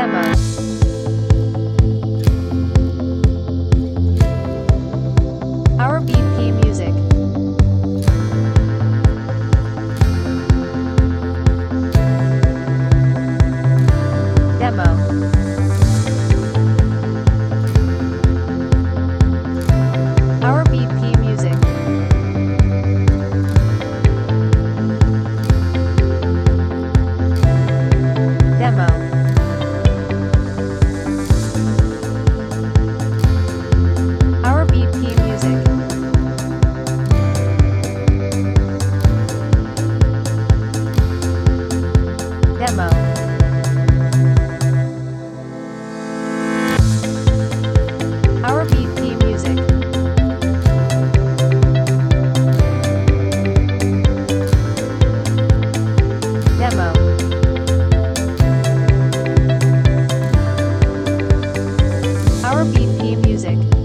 Demo. Music.